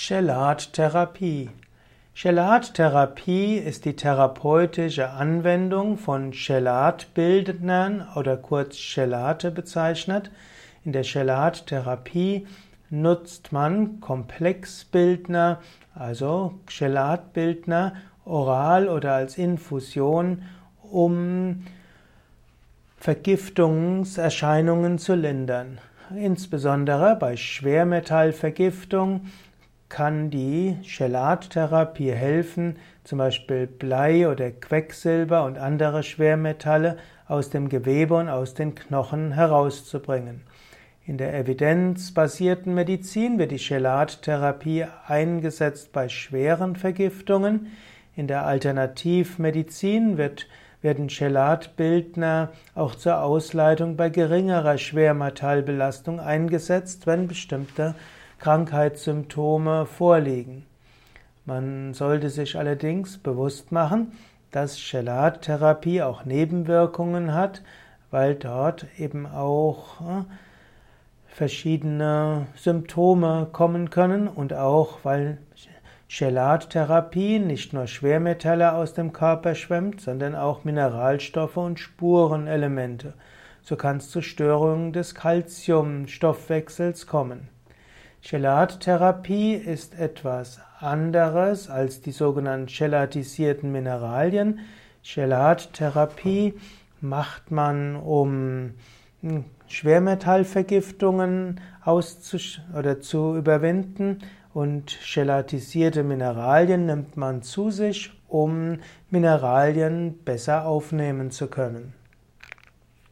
Chelattherapie. Chelattherapie ist die therapeutische Anwendung von Chelatbildnern oder kurz Chelate bezeichnet. In der Chelattherapie nutzt man Komplexbildner, also Chelatbildner, oral oder als Infusion, um Vergiftungserscheinungen zu lindern. Insbesondere bei Schwermetallvergiftung kann die Chelattherapie helfen, zum Beispiel Blei oder Quecksilber und andere Schwermetalle aus dem Gewebe und aus den Knochen herauszubringen. In der evidenzbasierten Medizin wird die Chelattherapie eingesetzt bei schweren Vergiftungen. In der Alternativmedizin wird, werden Chelatbildner auch zur Ausleitung bei geringerer Schwermetallbelastung eingesetzt, wenn bestimmte Krankheitssymptome vorliegen. Man sollte sich allerdings bewusst machen, dass Chelattherapie auch Nebenwirkungen hat, weil dort eben auch äh, verschiedene Symptome kommen können und auch weil Chelattherapie nicht nur Schwermetalle aus dem Körper schwemmt, sondern auch Mineralstoffe und Spurenelemente. So kann es zu Störungen des Calciumstoffwechsels kommen. Chelattherapie ist etwas anderes als die sogenannten chelatisierten Mineralien. Chelattherapie macht man, um hm, Schwermetallvergiftungen oder zu überwinden und gelatisierte Mineralien nimmt man zu sich, um Mineralien besser aufnehmen zu können.